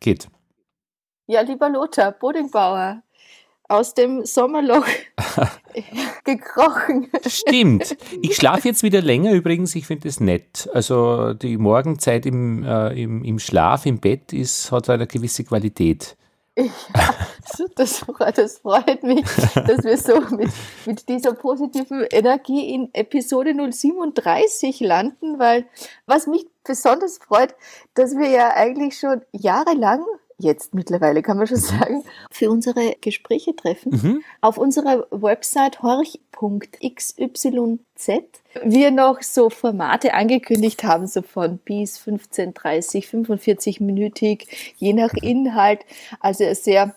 geht. Ja, lieber Lothar, Bodingbauer, aus dem Sommerloch gekrochen. Stimmt. Ich schlafe jetzt wieder länger übrigens. Ich finde das nett. Also die Morgenzeit im, äh, im, im Schlaf, im Bett ist, hat eine gewisse Qualität. Ja, das, das, freut mich, dass wir so mit, mit dieser positiven Energie in Episode 037 landen, weil was mich besonders freut, dass wir ja eigentlich schon jahrelang jetzt mittlerweile kann man schon sagen, für unsere Gespräche treffen. Mhm. Auf unserer Website horch.xyz wir noch so Formate angekündigt haben, so von bis 15, 30, 45 minütig, je nach Inhalt. Also sehr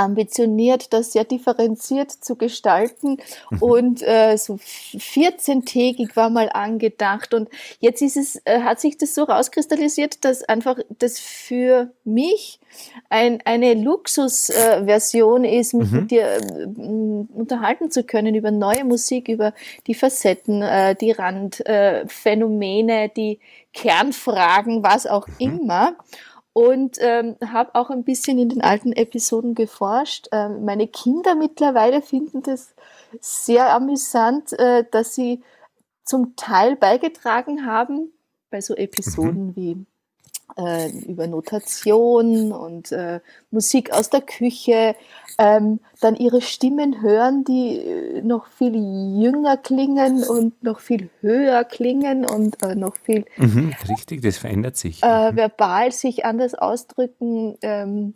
ambitioniert, das sehr differenziert zu gestalten. Mhm. Und äh, so 14-tägig war mal angedacht. Und jetzt ist es, äh, hat sich das so rauskristallisiert, dass einfach das für mich ein, eine Luxusversion äh, ist, mich mhm. mit dir äh, unterhalten zu können über neue Musik, über die Facetten, äh, die Randphänomene, die Kernfragen, was auch mhm. immer und ähm, habe auch ein bisschen in den alten Episoden geforscht. Ähm, meine Kinder mittlerweile finden das sehr amüsant, äh, dass sie zum Teil beigetragen haben bei so Episoden mhm. wie äh, über Notation und äh, Musik aus der Küche, ähm, dann ihre Stimmen hören, die äh, noch viel jünger klingen und noch viel höher klingen und äh, noch viel mhm, richtig, das verändert sich. Äh, mhm. verbal sich anders ausdrücken, ähm,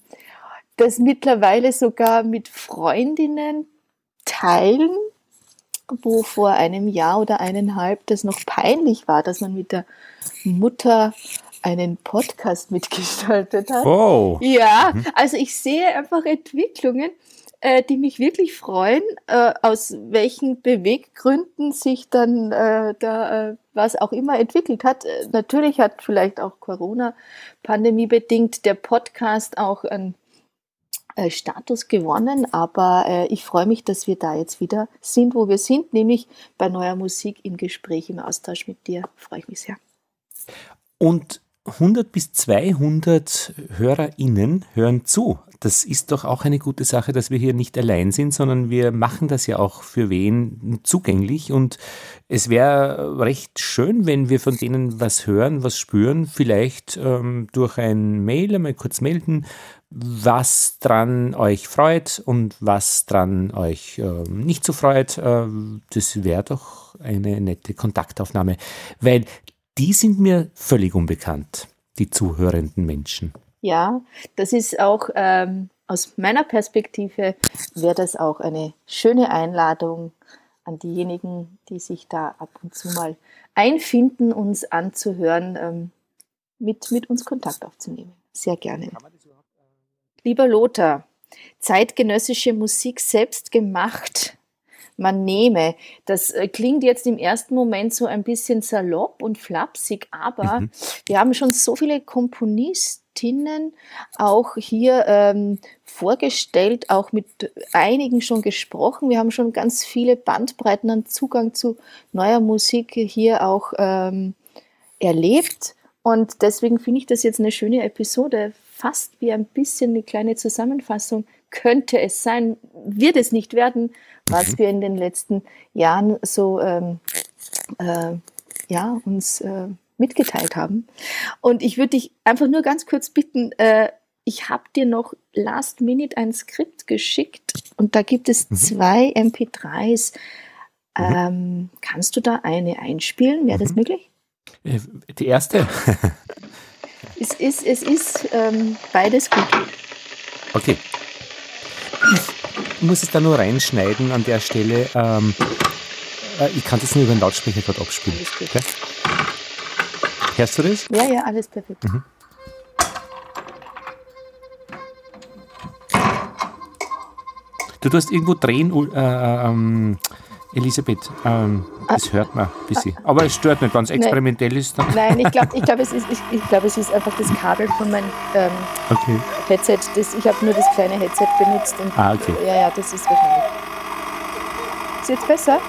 das mittlerweile sogar mit Freundinnen teilen, wo vor einem Jahr oder eineinhalb das noch peinlich war, dass man mit der Mutter einen Podcast mitgestaltet hat. Oh. Ja, mhm. also ich sehe einfach Entwicklungen, äh, die mich wirklich freuen, äh, aus welchen Beweggründen sich dann äh, da äh, was auch immer entwickelt hat. Äh, natürlich hat vielleicht auch Corona-Pandemie bedingt der Podcast auch einen äh, Status gewonnen, aber ich freue mich, dass wir da jetzt wieder sind, wo wir sind, nämlich bei neuer Musik im Gespräch, im Austausch mit dir. Freue ich mich sehr. Und 100 bis 200 HörerInnen hören zu. Das ist doch auch eine gute Sache, dass wir hier nicht allein sind, sondern wir machen das ja auch für wen zugänglich. Und es wäre recht schön, wenn wir von denen was hören, was spüren, vielleicht ähm, durch ein Mail einmal kurz melden, was dran euch freut und was dran euch äh, nicht so freut. Äh, das wäre doch eine nette Kontaktaufnahme, weil die sind mir völlig unbekannt, die zuhörenden Menschen. Ja, das ist auch ähm, aus meiner Perspektive, wäre das auch eine schöne Einladung an diejenigen, die sich da ab und zu mal einfinden, uns anzuhören, ähm, mit, mit uns Kontakt aufzunehmen. Sehr gerne. Lieber Lothar, zeitgenössische Musik selbst gemacht man nehme. Das äh, klingt jetzt im ersten Moment so ein bisschen salopp und flapsig, aber mhm. wir haben schon so viele Komponistinnen auch hier ähm, vorgestellt, auch mit einigen schon gesprochen. Wir haben schon ganz viele Bandbreiten an Zugang zu neuer Musik hier auch ähm, erlebt. Und deswegen finde ich das jetzt eine schöne Episode, fast wie ein bisschen eine kleine Zusammenfassung könnte es sein, wird es nicht werden, was mhm. wir in den letzten Jahren so ähm, äh, ja, uns äh, mitgeteilt haben. Und ich würde dich einfach nur ganz kurz bitten, äh, ich habe dir noch last minute ein Skript geschickt und da gibt es mhm. zwei MP3s. Mhm. Ähm, kannst du da eine einspielen? Wäre das mhm. möglich? Äh, die erste? es ist, es ist ähm, beides gut. Okay. Ich muss es da nur reinschneiden an der Stelle. Ähm, äh, ich kann das nur über den Lautsprecher gerade abspielen. Okay? Hörst du das? Ja, ja, alles perfekt. Mhm. Du tust irgendwo drehen, äh, äh ähm, Elisabeth, ähm, das hört man ein bisschen. Aber es stört nicht, ganz experimentell ist dann. Nein, ich glaube, ich glaub, es, ist, ich, ich glaub, es ist einfach das Kabel von meinem ähm, okay. Headset. Das, ich habe nur das kleine Headset benutzt. Und, ah, okay. Ja, ja, das ist wahrscheinlich. Ist jetzt besser?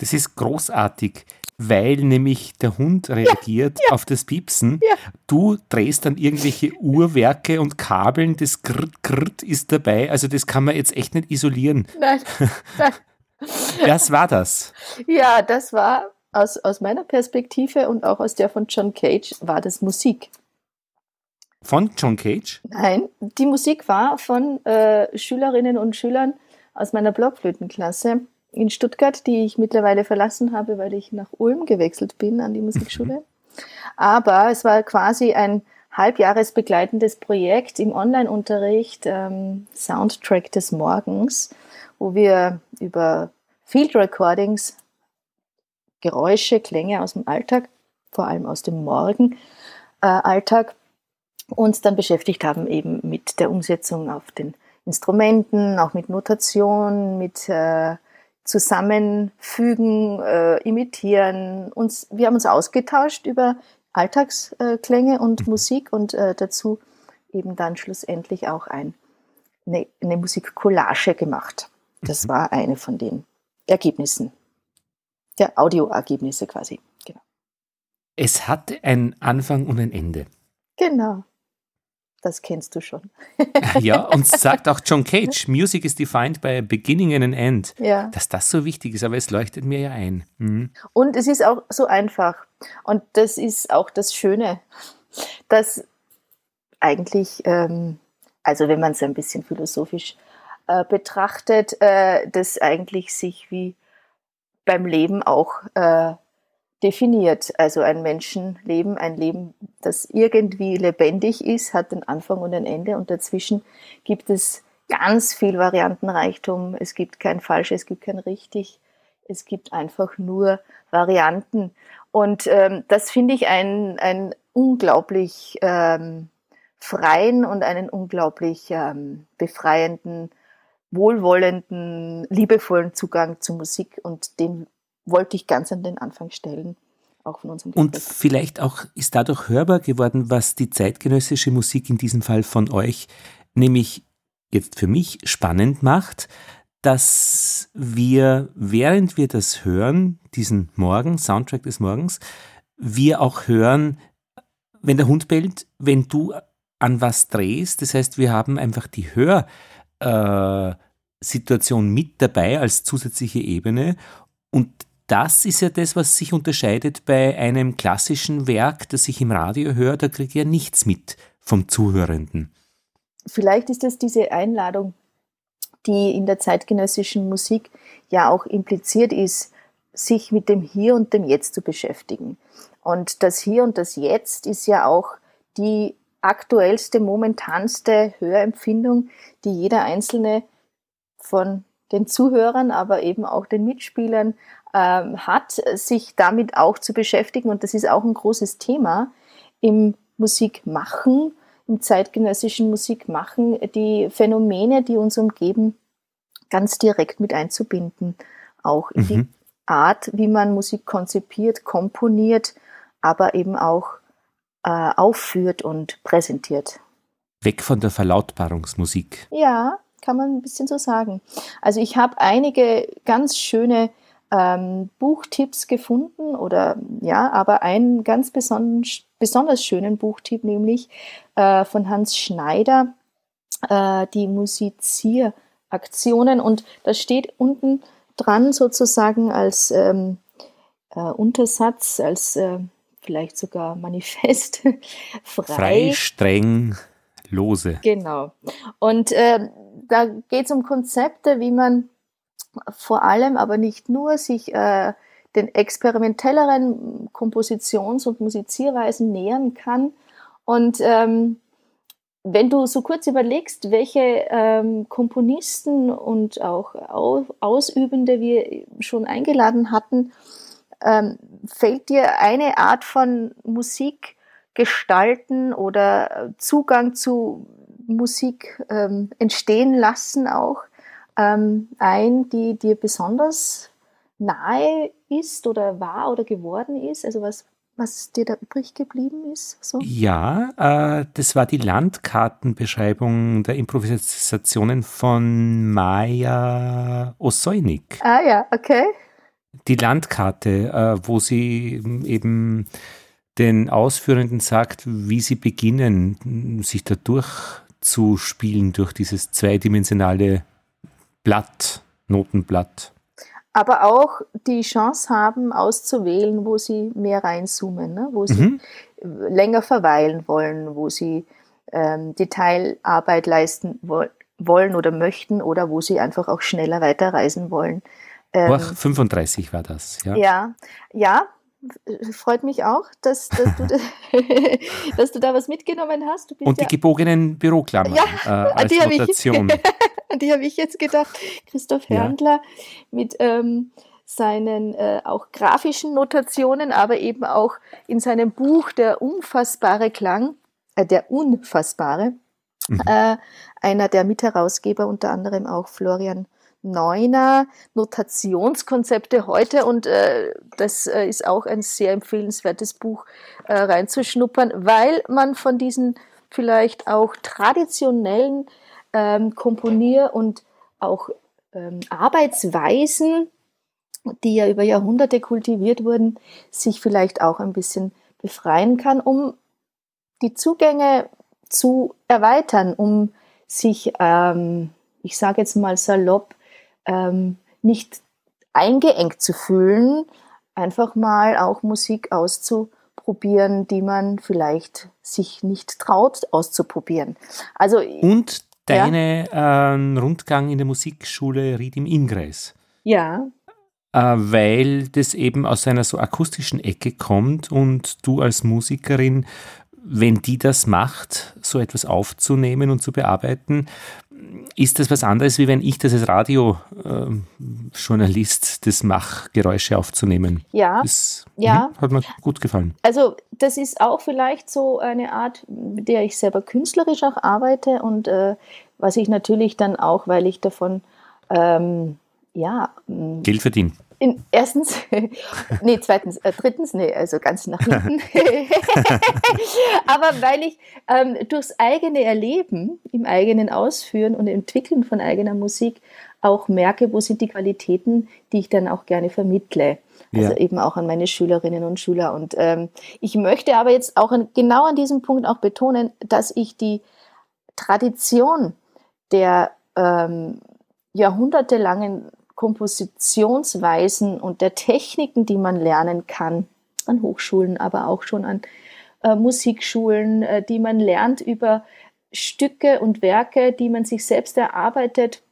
Das ist großartig, weil nämlich der Hund reagiert ja, ja. auf das Piepsen. Ja. Du drehst dann irgendwelche Uhrwerke und Kabeln, das Grrt, Grrt ist dabei. Also das kann man jetzt echt nicht isolieren. Nein, nein. Was war das? Ja, das war aus, aus meiner Perspektive und auch aus der von John Cage, war das Musik. Von John Cage? Nein, die Musik war von äh, Schülerinnen und Schülern aus meiner Blockflötenklasse in Stuttgart, die ich mittlerweile verlassen habe, weil ich nach Ulm gewechselt bin an die Musikschule. Aber es war quasi ein halbjahresbegleitendes Projekt im Online-Unterricht, ähm, Soundtrack des Morgens, wo wir über Field Recordings Geräusche, Klänge aus dem Alltag, vor allem aus dem Morgenalltag, äh, uns dann beschäftigt haben eben mit der Umsetzung auf den Instrumenten, auch mit Notation, mit äh, Zusammenfügen, äh, Imitieren. Uns, wir haben uns ausgetauscht über Alltagsklänge und Musik und äh, dazu eben dann schlussendlich auch ein, eine, eine Musikcollage gemacht. Das mhm. war eine von den Ergebnissen, der Audioergebnisse quasi. Genau. Es hat einen Anfang und ein Ende. Genau. Das kennst du schon. ja, und sagt auch John Cage, Music is defined by a beginning and an end. Ja. Dass das so wichtig ist, aber es leuchtet mir ja ein. Mhm. Und es ist auch so einfach. Und das ist auch das Schöne, dass eigentlich, ähm, also wenn man es ein bisschen philosophisch äh, betrachtet, äh, das eigentlich sich wie beim Leben auch äh, definiert. Also ein Menschenleben, ein Leben, das irgendwie lebendig ist, hat einen Anfang und ein Ende und dazwischen gibt es ganz viel Variantenreichtum. Es gibt kein falsch, es gibt kein richtig. Es gibt einfach nur Varianten. Und ähm, das finde ich einen, einen unglaublich ähm, freien und einen unglaublich ähm, befreienden, wohlwollenden, liebevollen Zugang zu Musik. Und den wollte ich ganz an den Anfang stellen. Auch von unserem Und vielleicht auch ist dadurch hörbar geworden, was die zeitgenössische Musik in diesem Fall von euch, nämlich jetzt für mich spannend macht, dass wir, während wir das hören, diesen Morgen, Soundtrack des Morgens, wir auch hören, wenn der Hund bellt, wenn du an was drehst. Das heißt, wir haben einfach die Hörsituation äh, mit dabei als zusätzliche Ebene und das ist ja das, was sich unterscheidet bei einem klassischen Werk, das ich im Radio höre, da kriege ich ja nichts mit vom Zuhörenden. Vielleicht ist es diese Einladung, die in der zeitgenössischen Musik ja auch impliziert ist, sich mit dem Hier und dem Jetzt zu beschäftigen. Und das Hier und das Jetzt ist ja auch die aktuellste, momentanste Hörempfindung, die jeder Einzelne von den Zuhörern, aber eben auch den Mitspielern ähm, hat, sich damit auch zu beschäftigen. Und das ist auch ein großes Thema im Musikmachen, im zeitgenössischen Musikmachen, die Phänomene, die uns umgeben, ganz direkt mit einzubinden. Auch in mhm. die Art, wie man Musik konzipiert, komponiert, aber eben auch äh, aufführt und präsentiert. Weg von der Verlautbarungsmusik. Ja, kann man ein bisschen so sagen. Also ich habe einige ganz schöne ähm, Buchtipps gefunden oder ja, aber einen ganz besonders, besonders schönen Buchtipp, nämlich äh, von Hans Schneider, äh, die Musizieraktionen und da steht unten dran sozusagen als ähm, äh, Untersatz, als äh, vielleicht sogar Manifest frei, frei streng, lose. Genau. Und äh, da geht es um Konzepte, wie man vor allem, aber nicht nur, sich äh, den experimentelleren Kompositions- und Musizierweisen nähern kann. Und ähm, wenn du so kurz überlegst, welche ähm, Komponisten und auch Ausübende wir schon eingeladen hatten, ähm, fällt dir eine Art von Musik gestalten oder Zugang zu Musik ähm, entstehen lassen auch, ähm, ein, die dir besonders nahe ist oder war oder geworden ist? Also was, was dir da übrig geblieben ist? So? Ja, äh, das war die Landkartenbeschreibung der Improvisationen von Maja Osoinik. Ah ja, okay. die Landkarte, äh, wo sie eben den Ausführenden sagt, wie sie beginnen, sich da durchzuspielen durch dieses zweidimensionale Blatt, Notenblatt. Aber auch die Chance haben, auszuwählen, wo sie mehr reinzoomen, ne? wo sie mhm. länger verweilen wollen, wo sie ähm, Detailarbeit leisten wo wollen oder möchten oder wo sie einfach auch schneller weiterreisen wollen. Ähm, 35 war das, ja. Ja, ja freut mich auch, dass, dass, du, dass, du, da was mitgenommen hast. Und die ja, gebogenen Büroklammern ja, äh, als die Notation. An die habe ich jetzt gedacht. Christoph Herndler ja. mit ähm, seinen äh, auch grafischen Notationen, aber eben auch in seinem Buch Der unfassbare Klang, äh, der unfassbare, mhm. äh, einer der Mitherausgeber, unter anderem auch Florian Neuner Notationskonzepte heute und äh, das äh, ist auch ein sehr empfehlenswertes Buch äh, reinzuschnuppern, weil man von diesen vielleicht auch traditionellen ähm, Komponier- und auch ähm, Arbeitsweisen, die ja über Jahrhunderte kultiviert wurden, sich vielleicht auch ein bisschen befreien kann, um die Zugänge zu erweitern, um sich, ähm, ich sage jetzt mal salopp, ähm, nicht eingeengt zu fühlen, einfach mal auch Musik auszuprobieren, die man vielleicht sich nicht traut auszuprobieren. Also und deine ja. äh, Rundgang in der Musikschule Ried im Ingress. Ja. Äh, weil das eben aus einer so akustischen Ecke kommt und du als Musikerin, wenn die das macht, so etwas aufzunehmen und zu bearbeiten, ist das was anderes, wie wenn ich das als Radiojournalist äh, das mache, Geräusche aufzunehmen? Ja. Das ja. Mh, hat mir gut gefallen. Also, das ist auch vielleicht so eine Art, mit der ich selber künstlerisch auch arbeite und äh, was ich natürlich dann auch, weil ich davon ähm, ja Geld verdiene. In, erstens, nee, zweitens, äh, drittens, nee, also ganz nach hinten. Aber weil ich ähm, durchs eigene Erleben, im eigenen Ausführen und Entwickeln von eigener Musik auch merke, wo sind die Qualitäten, die ich dann auch gerne vermittle. Also ja. eben auch an meine Schülerinnen und Schüler. Und ähm, ich möchte aber jetzt auch an, genau an diesem Punkt auch betonen, dass ich die Tradition der ähm, jahrhundertelangen Kompositionsweisen und der Techniken, die man lernen kann, an Hochschulen, aber auch schon an äh, Musikschulen, äh, die man lernt über Stücke und Werke, die man sich selbst erarbeitet,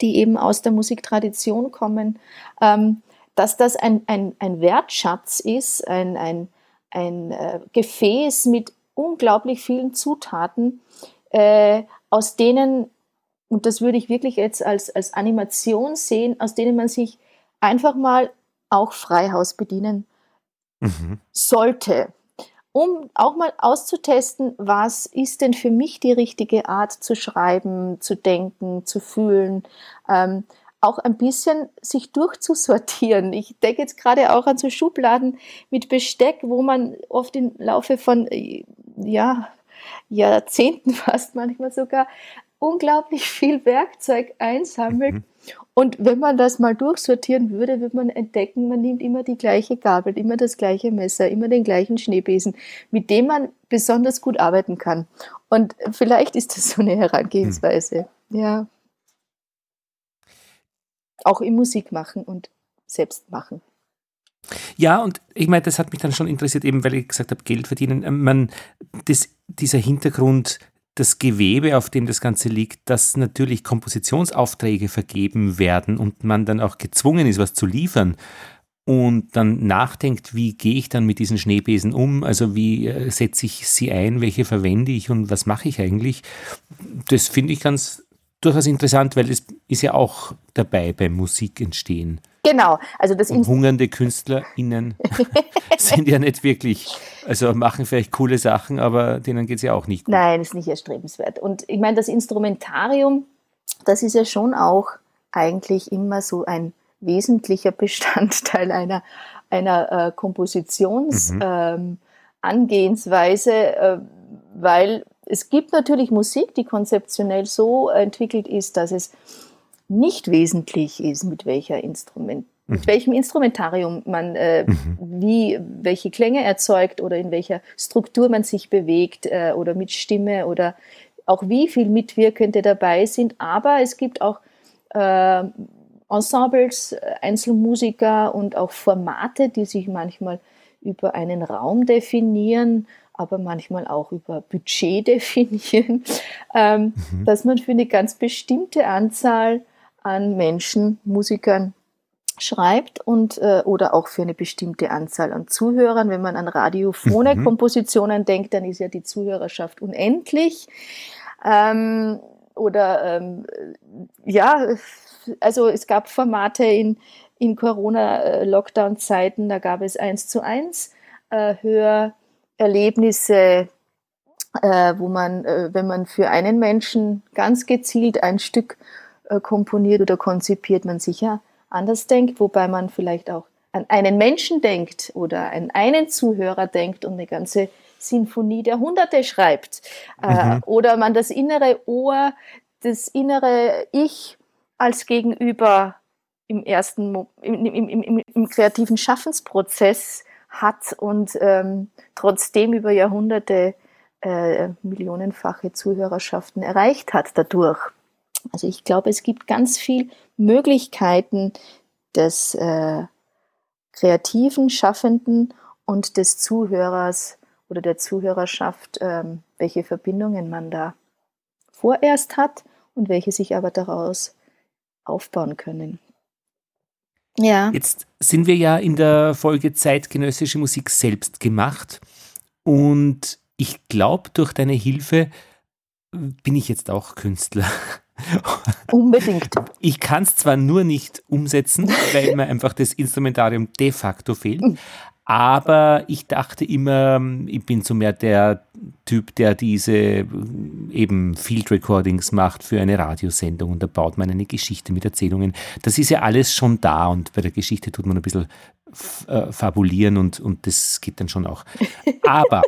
die eben aus der Musiktradition kommen, ähm, dass das ein, ein, ein Wertschatz ist, ein, ein, ein äh, Gefäß mit unglaublich vielen Zutaten, äh, aus denen und das würde ich wirklich jetzt als, als Animation sehen, aus denen man sich einfach mal auch Freihaus bedienen mhm. sollte, um auch mal auszutesten, was ist denn für mich die richtige Art zu schreiben, zu denken, zu fühlen. Ähm, auch ein bisschen sich durchzusortieren. Ich denke jetzt gerade auch an so Schubladen mit Besteck, wo man oft im Laufe von ja, Jahrzehnten fast manchmal sogar unglaublich viel Werkzeug einsammelt. Mhm. Und wenn man das mal durchsortieren würde, würde man entdecken, man nimmt immer die gleiche Gabel, immer das gleiche Messer, immer den gleichen Schneebesen, mit dem man besonders gut arbeiten kann. Und vielleicht ist das so eine Herangehensweise. Mhm. Ja. Auch im Musik machen und selbst machen. Ja, und ich meine, das hat mich dann schon interessiert, eben weil ich gesagt habe, Geld verdienen. Man, das, dieser Hintergrund das Gewebe, auf dem das Ganze liegt, dass natürlich Kompositionsaufträge vergeben werden und man dann auch gezwungen ist, was zu liefern. Und dann nachdenkt, wie gehe ich dann mit diesen Schneebesen um, also wie äh, setze ich sie ein, welche verwende ich? Und was mache ich eigentlich, das finde ich ganz durchaus interessant, weil es ist ja auch dabei beim Musikentstehen. Genau, also das Und hungernde KünstlerInnen sind ja nicht wirklich, also machen vielleicht coole Sachen, aber denen geht es ja auch nicht gut. Nein, ist nicht erstrebenswert. Und ich meine, das Instrumentarium, das ist ja schon auch eigentlich immer so ein wesentlicher Bestandteil einer, einer äh, Kompositionsangehensweise, mhm. ähm, äh, weil es gibt natürlich Musik, die konzeptionell so entwickelt ist, dass es nicht wesentlich ist, mit welcher Instrument, mit welchem Instrumentarium man äh, mhm. wie welche Klänge erzeugt oder in welcher Struktur man sich bewegt äh, oder mit Stimme oder auch wie viel Mitwirkende dabei sind. Aber es gibt auch äh, Ensembles, Einzelmusiker und auch Formate, die sich manchmal über einen Raum definieren, aber manchmal auch über Budget definieren, ähm, mhm. dass man für eine ganz bestimmte Anzahl an Menschen, Musikern schreibt und äh, oder auch für eine bestimmte Anzahl an Zuhörern. Wenn man an radiophone mhm. Kompositionen denkt, dann ist ja die Zuhörerschaft unendlich. Ähm, oder ähm, ja, also es gab Formate in, in Corona-Lockdown-Zeiten, da gab es eins zu eins äh, Hörerlebnisse, äh, wo man, äh, wenn man für einen Menschen ganz gezielt ein Stück komponiert oder konzipiert, man sicher anders denkt, wobei man vielleicht auch an einen Menschen denkt oder an einen Zuhörer denkt und eine ganze Sinfonie der Hunderte schreibt. Äh, mhm. oder man das innere Ohr, das innere Ich als Gegenüber im ersten, im, im, im, im kreativen Schaffensprozess hat und ähm, trotzdem über Jahrhunderte äh, millionenfache Zuhörerschaften erreicht hat dadurch. Also ich glaube, es gibt ganz viele Möglichkeiten des äh, kreativen Schaffenden und des Zuhörers oder der Zuhörerschaft, ähm, welche Verbindungen man da vorerst hat und welche sich aber daraus aufbauen können. Ja. Jetzt sind wir ja in der Folge zeitgenössische Musik selbst gemacht und ich glaube, durch deine Hilfe bin ich jetzt auch Künstler. Unbedingt. Ich kann es zwar nur nicht umsetzen, weil mir einfach das Instrumentarium de facto fehlt, aber ich dachte immer, ich bin so mehr der Typ, der diese eben Field Recordings macht für eine Radiosendung und da baut man eine Geschichte mit Erzählungen. Das ist ja alles schon da und bei der Geschichte tut man ein bisschen äh, fabulieren und, und das geht dann schon auch. Aber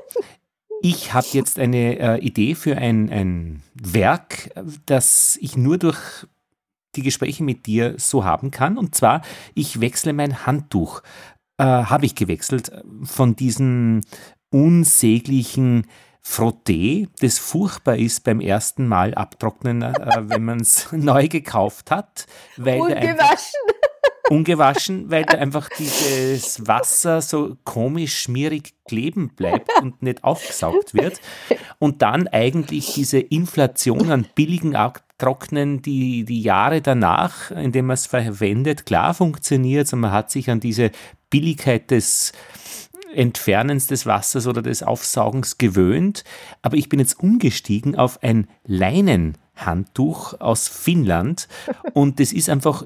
ich habe jetzt eine äh, Idee für ein, ein Werk, das ich nur durch die Gespräche mit dir so haben kann. Und zwar, ich wechsle mein Handtuch. Äh, habe ich gewechselt von diesem unsäglichen Frotté, das furchtbar ist beim ersten Mal abtrocknen, äh, wenn man es neu gekauft hat. Weil Ungewaschen ungewaschen, weil da einfach dieses Wasser so komisch schmierig kleben bleibt und nicht aufgesaugt wird. Und dann eigentlich diese Inflation an billigen Abtrocknen, die die Jahre danach, indem man es verwendet, klar funktioniert und man hat sich an diese Billigkeit des Entfernens des Wassers oder des Aufsaugens gewöhnt. Aber ich bin jetzt umgestiegen auf ein Leinenhandtuch aus Finnland und das ist einfach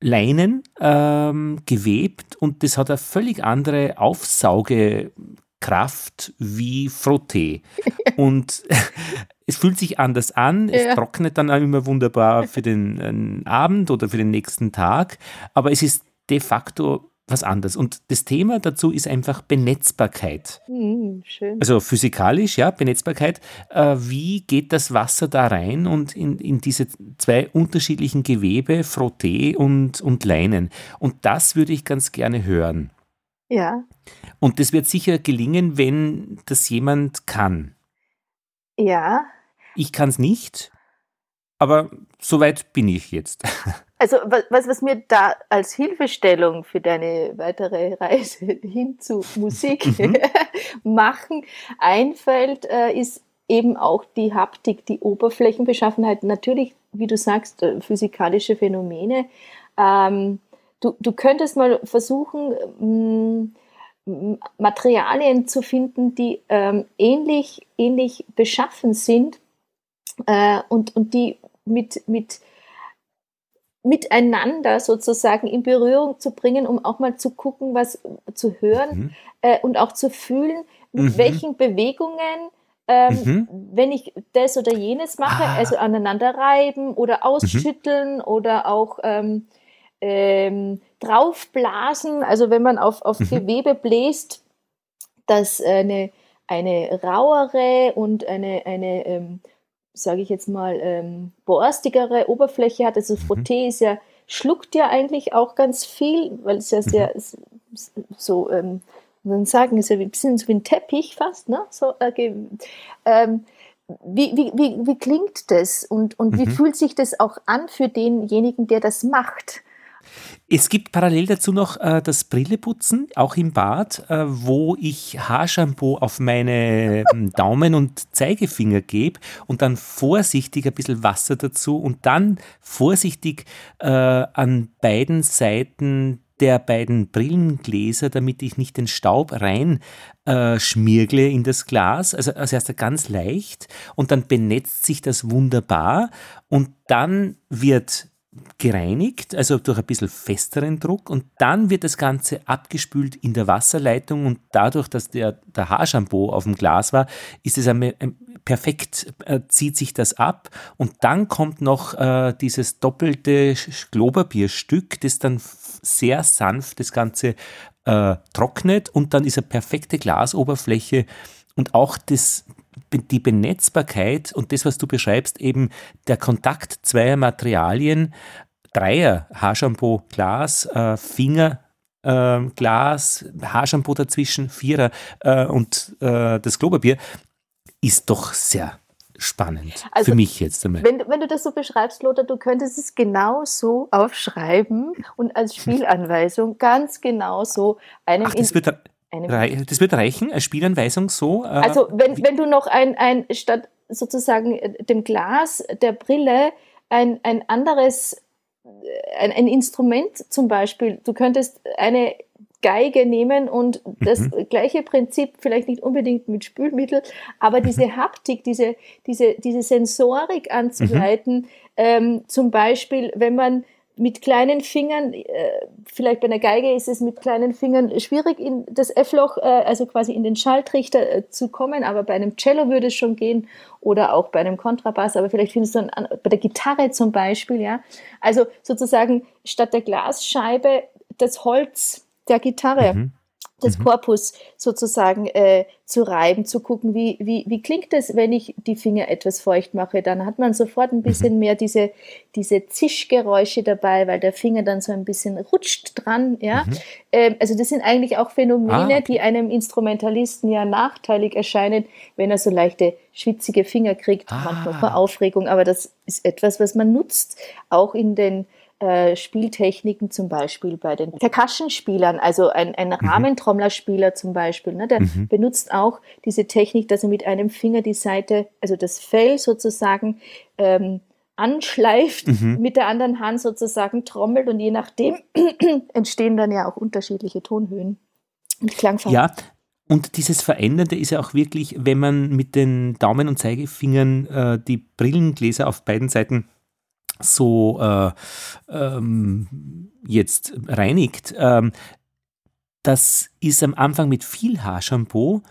Leinen ähm, gewebt und das hat eine völlig andere Aufsaugekraft wie Frotté. und es fühlt sich anders an, es ja. trocknet dann auch immer wunderbar für den Abend oder für den nächsten Tag, aber es ist de facto was anderes. Und das Thema dazu ist einfach Benetzbarkeit. Mhm, also physikalisch, ja, Benetzbarkeit. Äh, wie geht das Wasser da rein und in, in diese zwei unterschiedlichen Gewebe, Frotté und, und Leinen? Und das würde ich ganz gerne hören. Ja. Und das wird sicher gelingen, wenn das jemand kann. Ja. Ich kann es nicht, aber soweit bin ich jetzt. Also was, was mir da als Hilfestellung für deine weitere Reise hin zu Musik mhm. machen einfällt, äh, ist eben auch die Haptik, die Oberflächenbeschaffenheit. Natürlich, wie du sagst, äh, physikalische Phänomene. Ähm, du, du könntest mal versuchen, mm, Materialien zu finden, die ähm, ähnlich, ähnlich beschaffen sind äh, und, und die mit, mit miteinander sozusagen in Berührung zu bringen, um auch mal zu gucken, was zu hören mhm. äh, und auch zu fühlen, mit mhm. welchen Bewegungen, ähm, mhm. wenn ich das oder jenes mache, ah. also aneinander reiben oder mhm. ausschütteln oder auch ähm, ähm, draufblasen, also wenn man auf, auf mhm. Gewebe bläst, dass eine, eine rauere und eine, eine ähm, sage ich jetzt mal, ähm, borstigere Oberfläche hat. Also mhm. Frotté ist ja schluckt ja eigentlich auch ganz viel, weil es ja sehr mhm. so, ähm, man sagen, ist ja ein bisschen so wie ein Teppich fast, ne? So, äh, ähm, wie, wie, wie, wie klingt das und, und mhm. wie fühlt sich das auch an für denjenigen, der das macht? Es gibt parallel dazu noch äh, das Brilleputzen, auch im Bad, äh, wo ich Haarshampoo auf meine ähm, Daumen und Zeigefinger gebe und dann vorsichtig ein bisschen Wasser dazu und dann vorsichtig äh, an beiden Seiten der beiden Brillengläser, damit ich nicht den Staub rein äh, schmirgle in das Glas. Also als erster ganz leicht und dann benetzt sich das wunderbar und dann wird gereinigt, also durch ein bisschen festeren Druck. Und dann wird das Ganze abgespült in der Wasserleitung. Und dadurch, dass der, der Haarshampoo auf dem Glas war, ist es ein, ein, perfekt, äh, zieht sich das ab. Und dann kommt noch äh, dieses doppelte Klopapierstück, das dann sehr sanft das Ganze äh, trocknet. Und dann ist eine perfekte Glasoberfläche. Und auch das, die Benetzbarkeit und das, was du beschreibst, eben der Kontakt zweier Materialien, Dreier, Haarshampoo, Glas, äh, Finger, äh, Glas, Haarshampoo dazwischen, Vierer äh, und äh, das Klopapier, ist doch sehr spannend. Also, für mich jetzt einmal. Wenn, wenn du das so beschreibst, Lothar, du könntest es genau so aufschreiben und als Spielanweisung ganz genau so einem. Ach, das wird, das wird reichen, als Spielanweisung so. Äh, also wenn, wenn du noch ein, ein statt sozusagen äh, dem Glas der Brille ein, ein anderes, äh, ein, ein Instrument zum Beispiel, du könntest eine Geige nehmen und das mhm. gleiche Prinzip, vielleicht nicht unbedingt mit Spülmittel, aber diese mhm. Haptik, diese, diese, diese Sensorik anzuleiten, mhm. ähm, zum Beispiel, wenn man mit kleinen Fingern, äh, vielleicht bei einer Geige ist es mit kleinen Fingern schwierig, in das F-Loch, äh, also quasi in den Schaltrichter äh, zu kommen, aber bei einem Cello würde es schon gehen oder auch bei einem Kontrabass, aber vielleicht findest du einen, bei der Gitarre zum Beispiel, ja. Also sozusagen statt der Glasscheibe das Holz der Gitarre. Mhm des mhm. Korpus sozusagen äh, zu reiben, zu gucken, wie, wie, wie klingt es, wenn ich die Finger etwas feucht mache. Dann hat man sofort ein bisschen mhm. mehr diese, diese Zischgeräusche dabei, weil der Finger dann so ein bisschen rutscht dran. Ja? Mhm. Ähm, also das sind eigentlich auch Phänomene, ah, die einem Instrumentalisten ja nachteilig erscheinen, wenn er so leichte schwitzige Finger kriegt, ah. manchmal vor Aufregung. Aber das ist etwas, was man nutzt, auch in den äh, Spieltechniken zum Beispiel bei den Percussion-Spielern, also ein, ein mhm. Rahmentrommlerspieler zum Beispiel, ne, der mhm. benutzt auch diese Technik, dass er mit einem Finger die Seite, also das Fell sozusagen ähm, anschleift, mhm. mit der anderen Hand sozusagen trommelt und je nachdem entstehen dann ja auch unterschiedliche Tonhöhen und Klangfarben. Ja, und dieses Verändernde ist ja auch wirklich, wenn man mit den Daumen und Zeigefingern äh, die Brillengläser auf beiden Seiten so äh, ähm, jetzt reinigt, ähm, das ist am Anfang mit viel Haarshampoo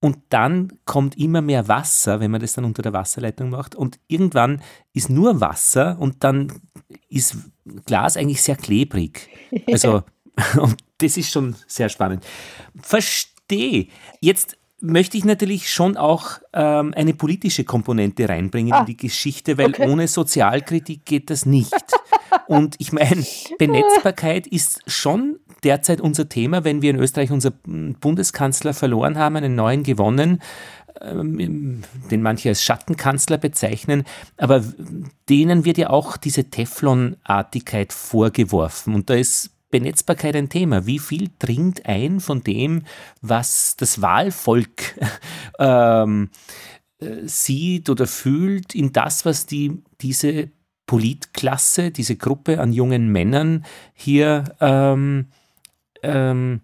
und dann kommt immer mehr Wasser, wenn man das dann unter der Wasserleitung macht und irgendwann ist nur Wasser und dann ist Glas eigentlich sehr klebrig. Also und das ist schon sehr spannend. Verstehe. Jetzt möchte ich natürlich schon auch ähm, eine politische Komponente reinbringen ah, in die Geschichte, weil okay. ohne Sozialkritik geht das nicht. Und ich meine, Benetzbarkeit ist schon derzeit unser Thema, wenn wir in Österreich unseren Bundeskanzler verloren haben, einen neuen gewonnen, ähm, den manche als Schattenkanzler bezeichnen, aber denen wird ja auch diese Teflonartigkeit vorgeworfen. Und da ist Benetzbarkeit ein Thema. Wie viel dringt ein von dem, was das Wahlvolk ähm, äh, sieht oder fühlt, in das, was die, diese Politklasse, diese Gruppe an jungen Männern hier ähm, ähm,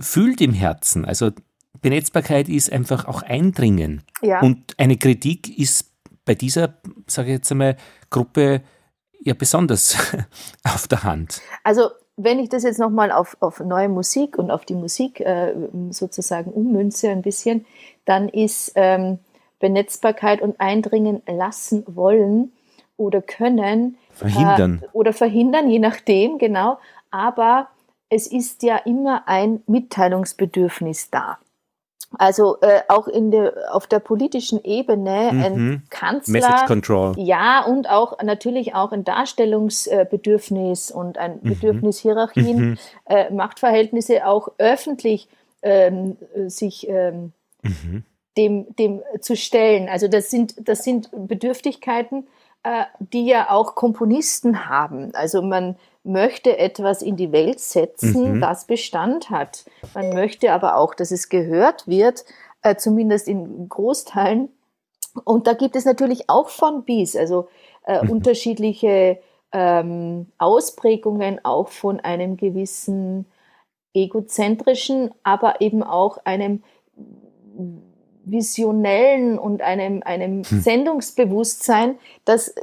fühlt im Herzen? Also Benetzbarkeit ist einfach auch Eindringen. Ja. Und eine Kritik ist bei dieser, sage ich jetzt einmal, Gruppe ja besonders auf der Hand. Also wenn ich das jetzt nochmal auf, auf neue Musik und auf die Musik äh, sozusagen ummünze ein bisschen, dann ist ähm, Benetzbarkeit und Eindringen lassen wollen oder können. Verhindern. Äh, oder verhindern, je nachdem, genau. Aber es ist ja immer ein Mitteilungsbedürfnis da. Also äh, auch in der, auf der politischen Ebene mhm. ein Kanzler. Message Control. Ja, und auch natürlich auch ein Darstellungsbedürfnis und ein mhm. Bedürfnis, Hierarchien, mhm. äh, Machtverhältnisse auch öffentlich ähm, sich ähm, mhm. dem, dem zu stellen. Also das sind, das sind Bedürftigkeiten, äh, die ja auch Komponisten haben. Also man möchte etwas in die Welt setzen, mhm. das Bestand hat. Man möchte aber auch, dass es gehört wird, äh, zumindest in Großteilen. Und da gibt es natürlich auch von bis, also äh, mhm. unterschiedliche ähm, Ausprägungen auch von einem gewissen egozentrischen, aber eben auch einem visionellen und einem, einem hm. Sendungsbewusstsein, das äh,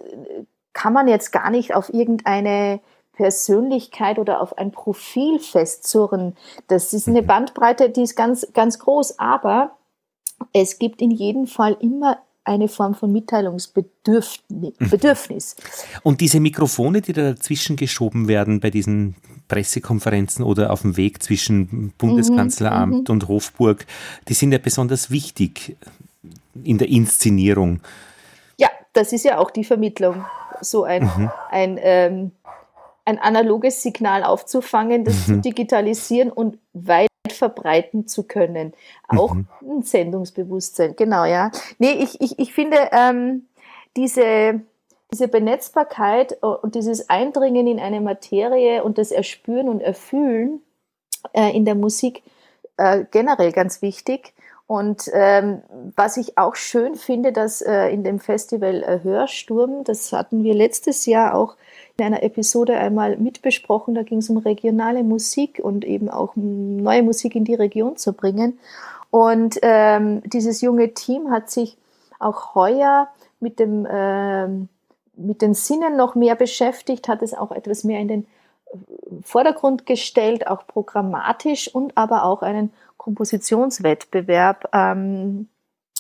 kann man jetzt gar nicht auf irgendeine Persönlichkeit oder auf ein Profil festzurren. Das ist eine mhm. Bandbreite, die ist ganz, ganz groß, aber es gibt in jedem Fall immer eine Form von Mitteilungsbedürfnis. Und diese Mikrofone, die da dazwischen geschoben werden bei diesen Pressekonferenzen oder auf dem Weg zwischen Bundeskanzleramt mhm, und Hofburg, die sind ja besonders wichtig in der Inszenierung. Ja, das ist ja auch die Vermittlung. So ein, mhm. ein ähm, ein analoges Signal aufzufangen, das mhm. zu digitalisieren und weit verbreiten zu können. Auch mhm. ein Sendungsbewusstsein, genau, ja. Nee, ich, ich, ich finde, ähm, diese, diese Benetzbarkeit und dieses Eindringen in eine Materie und das Erspüren und Erfühlen äh, in der Musik äh, generell ganz wichtig. Und ähm, was ich auch schön finde, dass äh, in dem Festival äh, Hörsturm, das hatten wir letztes Jahr auch in einer Episode einmal mitbesprochen. Da ging es um regionale Musik und eben auch neue Musik in die Region zu bringen. Und ähm, dieses junge Team hat sich auch heuer mit, dem, ähm, mit den Sinnen noch mehr beschäftigt, hat es auch etwas mehr in den Vordergrund gestellt, auch programmatisch und aber auch einen Kompositionswettbewerb ähm,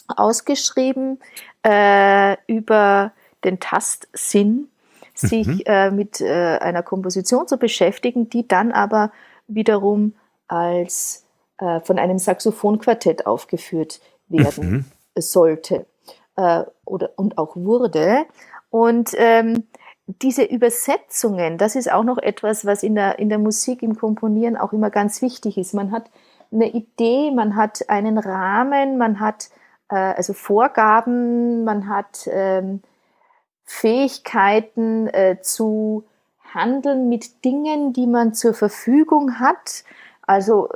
ausgeschrieben äh, über den Tastsinn sich mhm. äh, mit äh, einer Komposition zu beschäftigen, die dann aber wiederum als äh, von einem Saxophonquartett aufgeführt werden mhm. sollte äh, oder und auch wurde. Und ähm, diese Übersetzungen, das ist auch noch etwas, was in der, in der Musik, im Komponieren auch immer ganz wichtig ist. Man hat eine Idee, man hat einen Rahmen, man hat äh, also Vorgaben, man hat ähm, Fähigkeiten äh, zu handeln mit Dingen, die man zur Verfügung hat. Also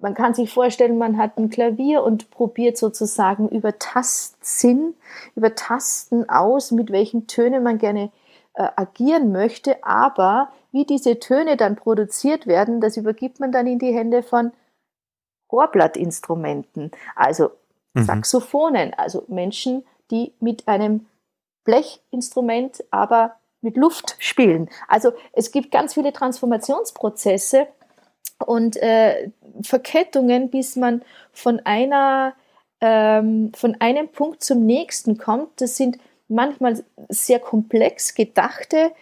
man kann sich vorstellen, man hat ein Klavier und probiert sozusagen über Tastsinn, über Tasten aus, mit welchen Tönen man gerne äh, agieren möchte. Aber wie diese Töne dann produziert werden, das übergibt man dann in die Hände von Rohrblattinstrumenten, also mhm. Saxophonen, also Menschen, die mit einem Blechinstrument, aber mit Luft spielen. Also es gibt ganz viele Transformationsprozesse und äh, Verkettungen, bis man von einer ähm, von einem Punkt zum nächsten kommt. Das sind manchmal sehr komplex gedachte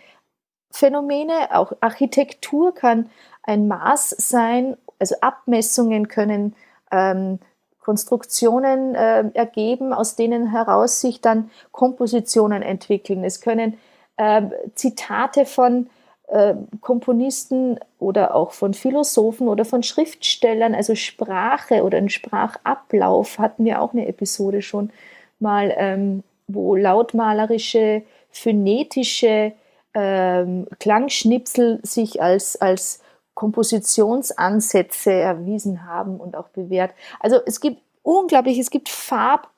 Phänomene. Auch Architektur kann ein Maß sein, also Abmessungen können ähm, Konstruktionen äh, ergeben, aus denen heraus sich dann Kompositionen entwickeln. Es können äh, Zitate von äh, Komponisten oder auch von Philosophen oder von Schriftstellern, also Sprache oder ein Sprachablauf hatten wir auch eine Episode schon mal, ähm, wo lautmalerische, phonetische ähm, Klangschnipsel sich als, als Kompositionsansätze erwiesen haben und auch bewährt. Also es gibt unglaublich, es gibt Farb,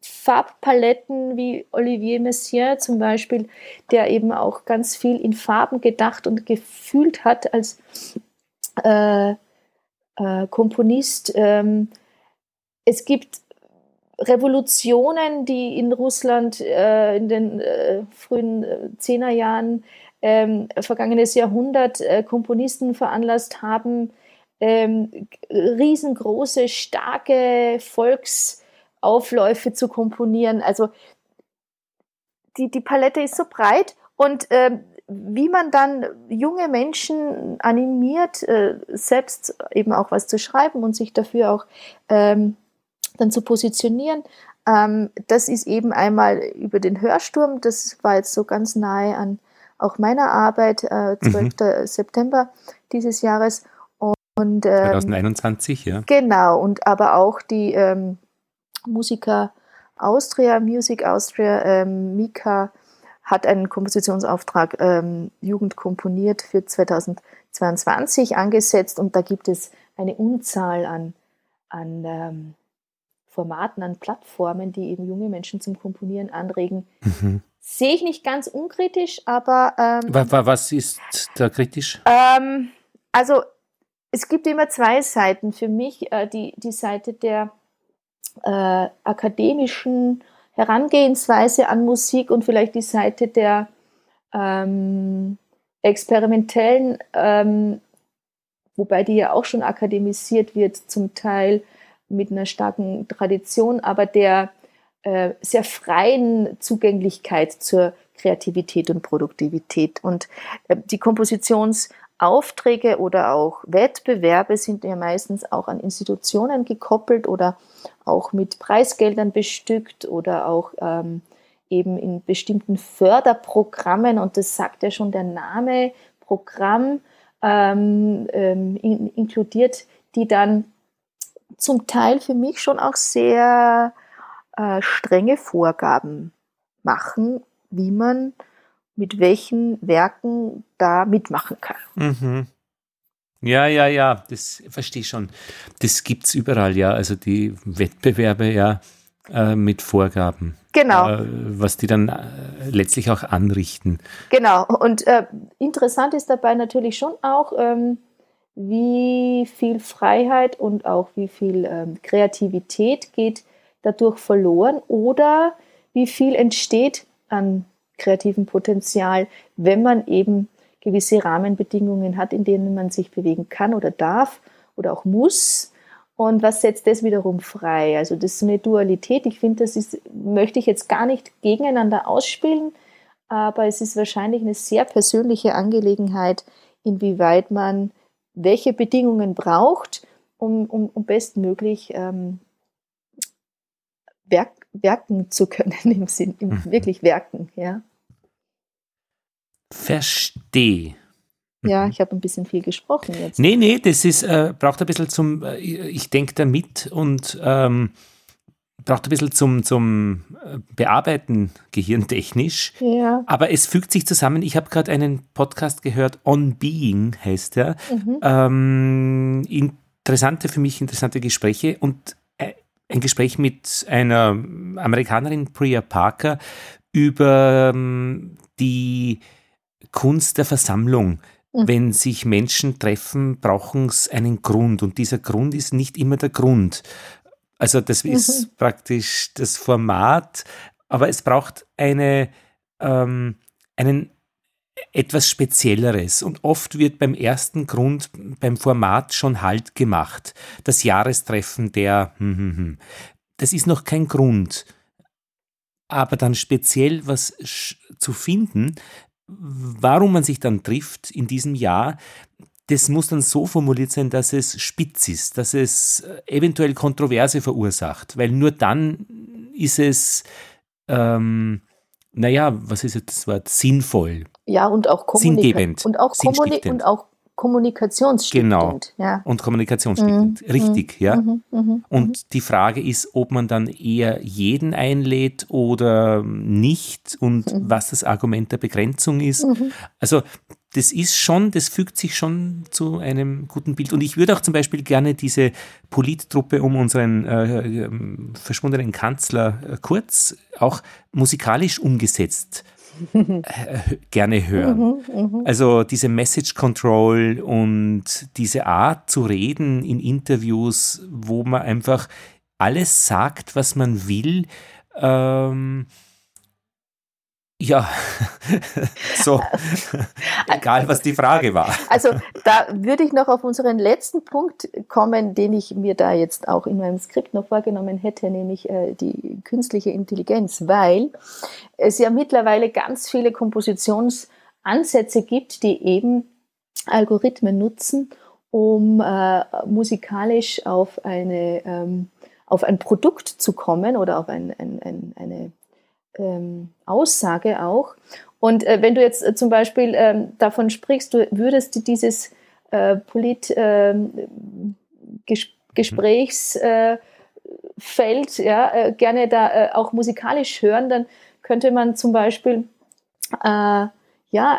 Farbpaletten wie Olivier Messiaen zum Beispiel, der eben auch ganz viel in Farben gedacht und gefühlt hat als äh, äh, Komponist. Ähm, es gibt Revolutionen, die in Russland äh, in den äh, frühen äh, Zehnerjahren ähm, vergangenes Jahrhundert äh, Komponisten veranlasst haben, ähm, riesengroße, starke Volksaufläufe zu komponieren. Also die, die Palette ist so breit und ähm, wie man dann junge Menschen animiert, äh, selbst eben auch was zu schreiben und sich dafür auch ähm, dann zu positionieren. Ähm, das ist eben einmal über den Hörsturm, das war jetzt so ganz nahe an auch meiner Arbeit, äh, 12. Mhm. September dieses Jahres. Und, ähm, 2021, ja. Genau, und aber auch die ähm, Musiker Austria, Music Austria, ähm, Mika hat einen Kompositionsauftrag ähm, Jugend komponiert für 2022 angesetzt und da gibt es eine Unzahl an, an ähm, Formaten, an Plattformen, die eben junge Menschen zum Komponieren anregen. Mhm. Sehe ich nicht ganz unkritisch, aber. Ähm, was ist da kritisch? Ähm, also, es gibt immer zwei Seiten. Für mich äh, die, die Seite der äh, akademischen Herangehensweise an Musik und vielleicht die Seite der ähm, experimentellen, ähm, wobei die ja auch schon akademisiert wird, zum Teil mit einer starken Tradition, aber der äh, sehr freien Zugänglichkeit zur Kreativität und Produktivität. Und äh, die Kompositionsaufträge oder auch Wettbewerbe sind ja meistens auch an Institutionen gekoppelt oder auch mit Preisgeldern bestückt oder auch ähm, eben in bestimmten Förderprogrammen. Und das sagt ja schon der Name Programm, ähm, ähm, in, inkludiert, die dann zum Teil für mich schon auch sehr äh, strenge Vorgaben machen, wie man mit welchen Werken da mitmachen kann. Mhm. Ja, ja, ja, das verstehe ich schon. Das gibt es überall, ja. Also die Wettbewerbe, ja, äh, mit Vorgaben. Genau. Äh, was die dann äh, letztlich auch anrichten. Genau. Und äh, interessant ist dabei natürlich schon auch, ähm, wie viel Freiheit und auch wie viel ähm, Kreativität geht dadurch verloren oder wie viel entsteht an kreativem Potenzial, wenn man eben gewisse Rahmenbedingungen hat, in denen man sich bewegen kann oder darf oder auch muss. Und was setzt das wiederum frei? Also das ist eine Dualität. Ich finde, das ist, möchte ich jetzt gar nicht gegeneinander ausspielen, aber es ist wahrscheinlich eine sehr persönliche Angelegenheit, inwieweit man welche Bedingungen braucht, um, um, um bestmöglich ähm, werk, werken zu können, im Sinn, im, mhm. wirklich werken, ja. Verstehe. Ja, mhm. ich habe ein bisschen viel gesprochen jetzt. Nee, nee, das ist, äh, braucht ein bisschen zum, äh, ich denke da mit und ähm, braucht ein bisschen zum, zum äh, Bearbeiten gehirntechnisch. Ja. Aber es fügt sich zusammen. Ich habe gerade einen Podcast gehört, On Being heißt er. Mhm. Ähm, interessante, für mich interessante Gespräche und ein Gespräch mit einer Amerikanerin, Priya Parker, über ähm, die Kunst der Versammlung. Mhm. Wenn sich Menschen treffen, brauchen sie einen Grund und dieser Grund ist nicht immer der Grund. Also das ist mhm. praktisch das Format, aber es braucht eine, ähm, einen etwas Spezielleres. Und oft wird beim ersten Grund, beim Format schon Halt gemacht. Das Jahrestreffen der, hm, hm, hm. das ist noch kein Grund. Aber dann speziell was zu finden, warum man sich dann trifft in diesem Jahr, das muss dann so formuliert sein, dass es spitz ist, dass es äh, eventuell Kontroverse verursacht, weil nur dann ist es, ähm, naja, was ist jetzt das Wort, sinnvoll. Ja, und auch, Kommunika und auch, Kommuni und auch kommunikationsstiftend. Genau. Ja. Und kommunikationsstiftend. Mhm. Richtig, mhm. ja. Mhm. mhm. Und mhm. die Frage ist, ob man dann eher jeden einlädt oder nicht und mhm. was das Argument der Begrenzung ist. Also das ist schon, das fügt sich schon zu einem guten Bild. Und ich würde auch zum Beispiel gerne diese Polittruppe um unseren äh, ähm, verschwundenen Kanzler äh, Kurz auch musikalisch umgesetzt äh, gerne hören. Mhm, mh. Also diese Message Control und diese Art zu reden in Interviews, wo man einfach alles sagt, was man will. Ähm, ja, so, egal was die Frage war. Also da würde ich noch auf unseren letzten Punkt kommen, den ich mir da jetzt auch in meinem Skript noch vorgenommen hätte, nämlich äh, die künstliche Intelligenz, weil es ja mittlerweile ganz viele Kompositionsansätze gibt, die eben Algorithmen nutzen, um äh, musikalisch auf eine ähm, auf ein Produkt zu kommen oder auf ein, ein, ein, eine ähm, Aussage auch. Und äh, wenn du jetzt äh, zum Beispiel ähm, davon sprichst, du würdest dieses äh, Polit-Gesprächsfeld ähm, äh, ja, äh, gerne da äh, auch musikalisch hören, dann könnte man zum Beispiel ja,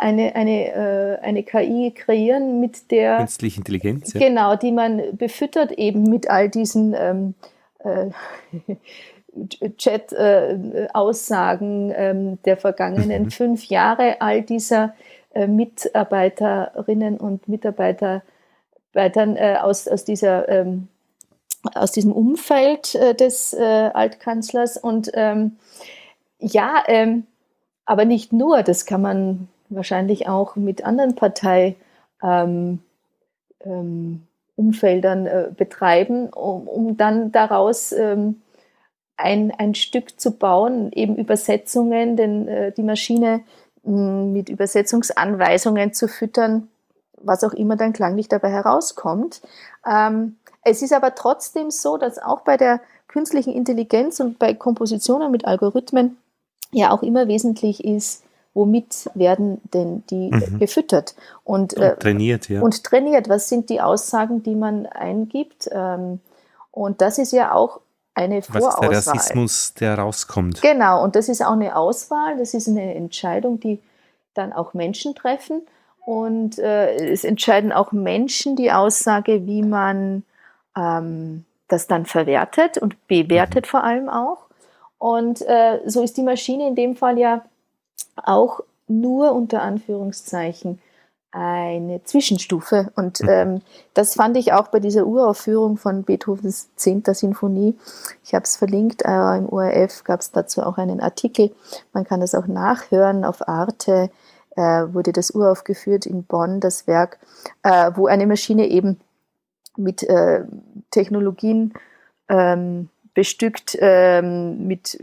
eine, eine, eine KI kreieren, mit der. Künstliche Intelligenz. Ja. Genau, die man befüttert eben mit all diesen ähm, äh, Chat-Aussagen äh, ähm, der vergangenen mhm. fünf Jahre all dieser äh, Mitarbeiterinnen und Mitarbeiter äh, aus, aus, dieser, ähm, aus diesem Umfeld des Altkanzlers. Und ähm, ja, aber nicht nur, das kann man wahrscheinlich auch mit anderen Partei Umfeldern betreiben, um, um, dann daraus ähm, ein, ein Stück zu bauen, eben Übersetzungen, denn äh, die Maschine mh, mm, mit Übersetzungsanweisungen zu füttern, was auch immer dann klanglich dabei herauskommt. Ähm, es ist aber trotzdem so, dass auch bei der künstlichen Intelligenz und bei Kompositionen mit Algorithmen ja auch immer wesentlich ist, womit werden denn die mhm. gefüttert und, und, äh, trainiert, ja. Und trainiert, was sind die Aussagen, die man eingibt? Ähm, und das ist ja auch eine Vorauswahl. Was ist der Rassismus, der rauskommt? Genau, und das ist auch eine Auswahl, das ist eine Entscheidung, die dann auch Menschen treffen. Und äh, es entscheiden auch Menschen die Aussage, wie man ähm, das dann verwertet und bewertet mhm. vor allem auch. Und äh, so ist die Maschine in dem Fall ja auch nur unter Anführungszeichen eine Zwischenstufe. Und mhm. ähm, das fand ich auch bei dieser Uraufführung von Beethovens 10. Sinfonie. Ich habe es verlinkt, äh, im ORF gab es dazu auch einen Artikel. Man kann das auch nachhören auf Arte. Äh, wurde das uraufgeführt in Bonn, das Werk, äh, wo eine Maschine eben mit äh, Technologien ähm, bestückt, ähm, mit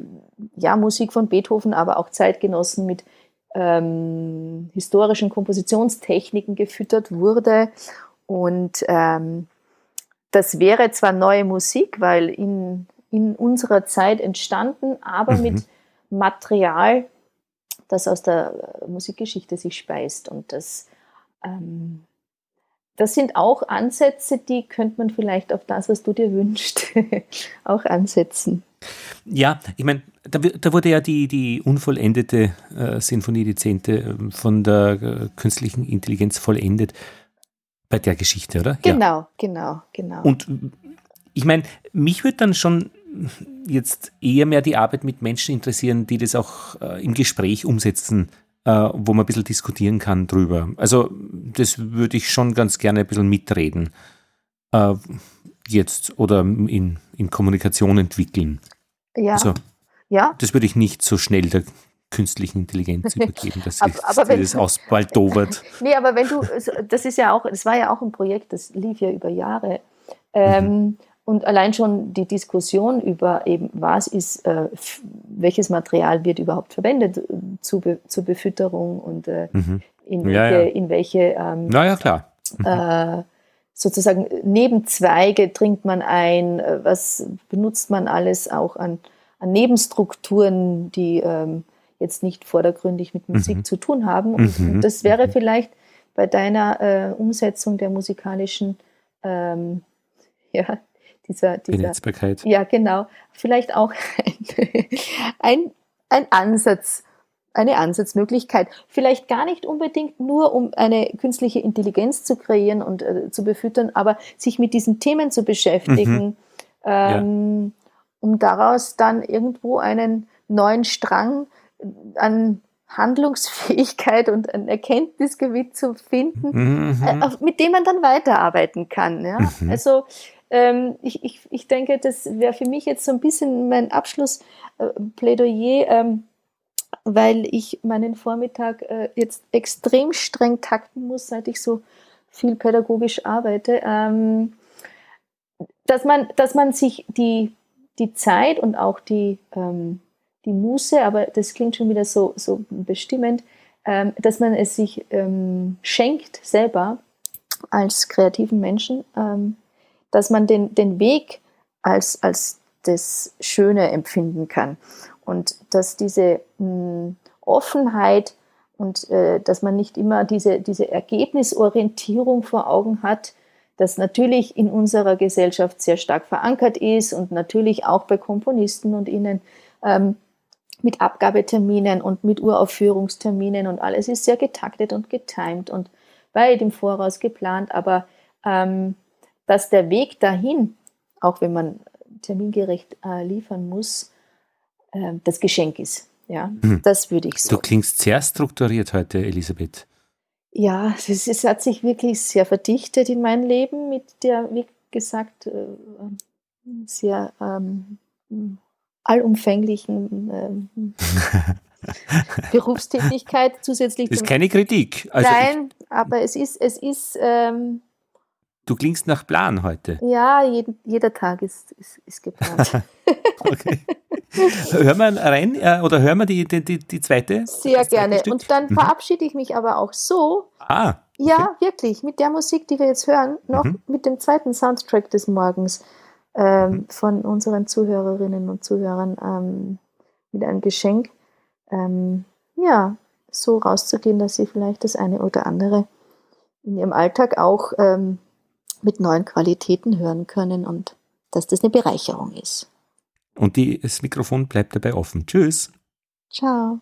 ja, Musik von Beethoven, aber auch Zeitgenossen mit ähm, historischen Kompositionstechniken gefüttert wurde. Und ähm, das wäre zwar neue Musik, weil in, in unserer Zeit entstanden, aber mhm. mit Material, das aus der Musikgeschichte sich speist. Und das, ähm, das sind auch Ansätze, die könnte man vielleicht auf das, was du dir wünschst, auch ansetzen. Ja, ich meine, da, da, wurde ja die, die unvollendete äh, Sinfonie, die zehnte, ähm, von der äh, künstlichen Intelligenz vollendet. Bei der Geschichte, oder? Genau, ja. genau, genau. Und ich meine, mich würde dann schon jetzt eher mehr die Arbeit mit Menschen interessieren, die das auch äh, im Gespräch umsetzen, äh, wo man ein bisschen diskutieren kann drüber. Also, das würde ich schon ganz gerne ein bisschen mitreden. Äh, jetzt oder in, in Kommunikation entwickeln. Ja. Also, ja. Das würde ich nicht so schnell der künstlichen Intelligenz übergeben, dass aber, aber wenn, das ausbaldowert. nee, aber wenn du, das ist ja auch, das war ja auch ein Projekt, das lief ja über Jahre. Ähm, mhm. Und allein schon die Diskussion über eben, was ist, äh, welches Material wird überhaupt verwendet äh, zu Be zur Befütterung und äh, mhm. in, ja, welche, ja. in welche ähm, naja, klar. Mhm. Äh, sozusagen Nebenzweige dringt man ein, äh, was benutzt man alles auch an an Nebenstrukturen, die ähm, jetzt nicht vordergründig mit Musik mhm. zu tun haben. Und, mhm. das wäre mhm. vielleicht bei deiner äh, Umsetzung der musikalischen, ähm, ja, dieser, dieser Ja, genau. Vielleicht auch ein, ein, ein Ansatz, eine Ansatzmöglichkeit. Vielleicht gar nicht unbedingt nur, um eine künstliche Intelligenz zu kreieren und äh, zu befüttern, aber sich mit diesen Themen zu beschäftigen. Mhm. Ähm, ja um daraus dann irgendwo einen neuen Strang an Handlungsfähigkeit und ein Erkenntnisgewicht zu finden, mhm. Äh, mit dem man dann weiterarbeiten kann. Ja? Mhm. Also ähm, ich, ich, ich denke, das wäre für mich jetzt so ein bisschen mein Abschlussplädoyer, äh, ähm, weil ich meinen Vormittag äh, jetzt extrem streng takten muss, seit ich so viel pädagogisch arbeite, ähm, dass, man, dass man sich die die Zeit und auch die, ähm, die Muße, aber das klingt schon wieder so, so bestimmend, ähm, dass man es sich ähm, schenkt selber als kreativen Menschen, ähm, dass man den, den Weg als, als das Schöne empfinden kann. Und dass diese mh, hm, Offenheit und äh, dass man nicht immer diese, diese Ergebnisorientierung vor Augen hat, das natürlich in unserer Gesellschaft sehr stark verankert ist und natürlich auch bei Komponisten und ihnen ähm, mit Abgabeterminen und mit Uraufführungsterminen und alles ist sehr getaktet und getimt und weit im Voraus geplant, aber ähm, dass der Weg dahin, auch wenn man termingerecht äh, liefern muss, äh, das Geschenk ist. Ja, hm. das würde ich so. Du klingst sehr strukturiert heute, Elisabeth. Ja, es, es, hat sich wirklich sehr verdichtet in mein Leben mit der, wie gesagt, äh, sehr ähm, allumfänglichen ähm, Berufstätigkeit zusätzlich. Das ist keine Kritik. Also Nein, aber es ist, es ist. Ähm, du klingst nach Plan heute. Ja, jeden, jeder Tag ist, ist, ist geplant. okay. hören wir rein äh, oder hören wir die, die, die, die zweite? Sehr gerne. Stück? Und dann mhm. verabschiede ich mich aber auch so. Ah. Okay. Ja, wirklich. Mit der Musik, die wir jetzt hören, noch mhm. mit dem zweiten Soundtrack des Morgens ähm, mhm. von unseren Zuhörerinnen und Zuhörern ähm, mit einem Geschenk. Ähm, ja, so rauszugehen, dass sie vielleicht das eine oder andere in ihrem Alltag auch ähm, mit neuen Qualitäten hören können und dass das eine Bereicherung ist. Und die, das Mikrofon bleibt dabei offen. Tschüss. Ciao.